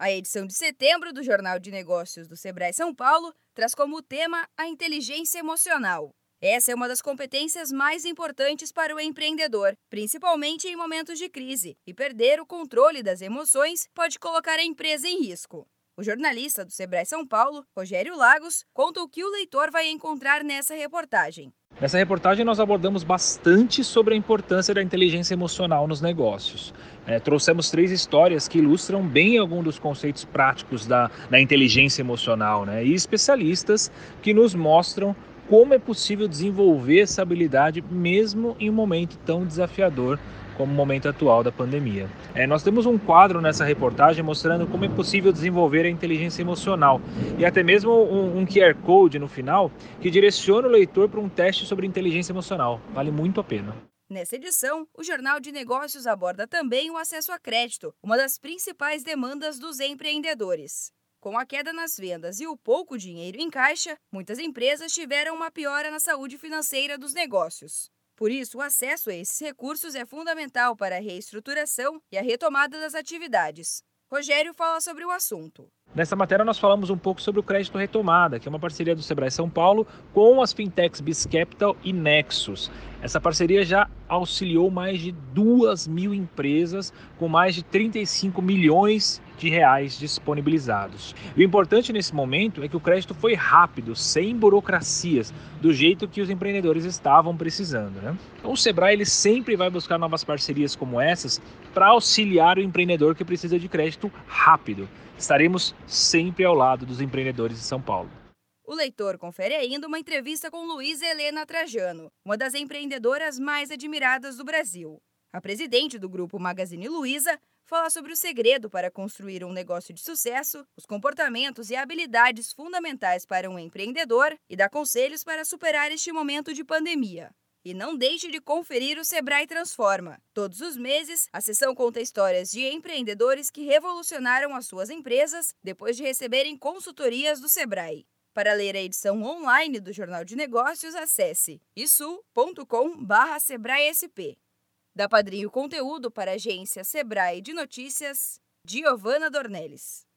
A edição de setembro do Jornal de Negócios do Sebrae São Paulo traz como tema a inteligência emocional. Essa é uma das competências mais importantes para o empreendedor, principalmente em momentos de crise, e perder o controle das emoções pode colocar a empresa em risco. O jornalista do Sebrae São Paulo, Rogério Lagos, conta o que o leitor vai encontrar nessa reportagem. Nessa reportagem, nós abordamos bastante sobre a importância da inteligência emocional nos negócios. É, trouxemos três histórias que ilustram bem alguns dos conceitos práticos da, da inteligência emocional né? e especialistas que nos mostram como é possível desenvolver essa habilidade mesmo em um momento tão desafiador como o momento atual da pandemia. É, nós temos um quadro nessa reportagem mostrando como é possível desenvolver a inteligência emocional e até mesmo um, um QR Code no final que direciona o leitor para um teste sobre inteligência emocional. Vale muito a pena. Nessa edição, o Jornal de Negócios aborda também o acesso a crédito, uma das principais demandas dos empreendedores. Com a queda nas vendas e o pouco dinheiro em caixa, muitas empresas tiveram uma piora na saúde financeira dos negócios. Por isso, o acesso a esses recursos é fundamental para a reestruturação e a retomada das atividades. Rogério fala sobre o assunto. Nessa matéria nós falamos um pouco sobre o crédito retomada, que é uma parceria do Sebrae São Paulo com as fintechs BizCapital e Nexus. Essa parceria já auxiliou mais de duas mil empresas com mais de 35 milhões de reais disponibilizados. E o importante nesse momento é que o crédito foi rápido, sem burocracias, do jeito que os empreendedores estavam precisando. Né? Então o Sebrae ele sempre vai buscar novas parcerias como essas para auxiliar o empreendedor que precisa de crédito rápido. Estaremos sempre ao lado dos empreendedores de São Paulo. O leitor confere ainda uma entrevista com Luísa Helena Trajano, uma das empreendedoras mais admiradas do Brasil. A presidente do grupo Magazine Luiza fala sobre o segredo para construir um negócio de sucesso, os comportamentos e habilidades fundamentais para um empreendedor e dá conselhos para superar este momento de pandemia. E não deixe de conferir o Sebrae Transforma. Todos os meses, a sessão conta histórias de empreendedores que revolucionaram as suas empresas depois de receberem consultorias do Sebrae. Para ler a edição online do Jornal de Negócios, acesse isu.com/sebraesp. Da Padrinho Conteúdo para a agência Sebrae de Notícias, Giovana Dornelles.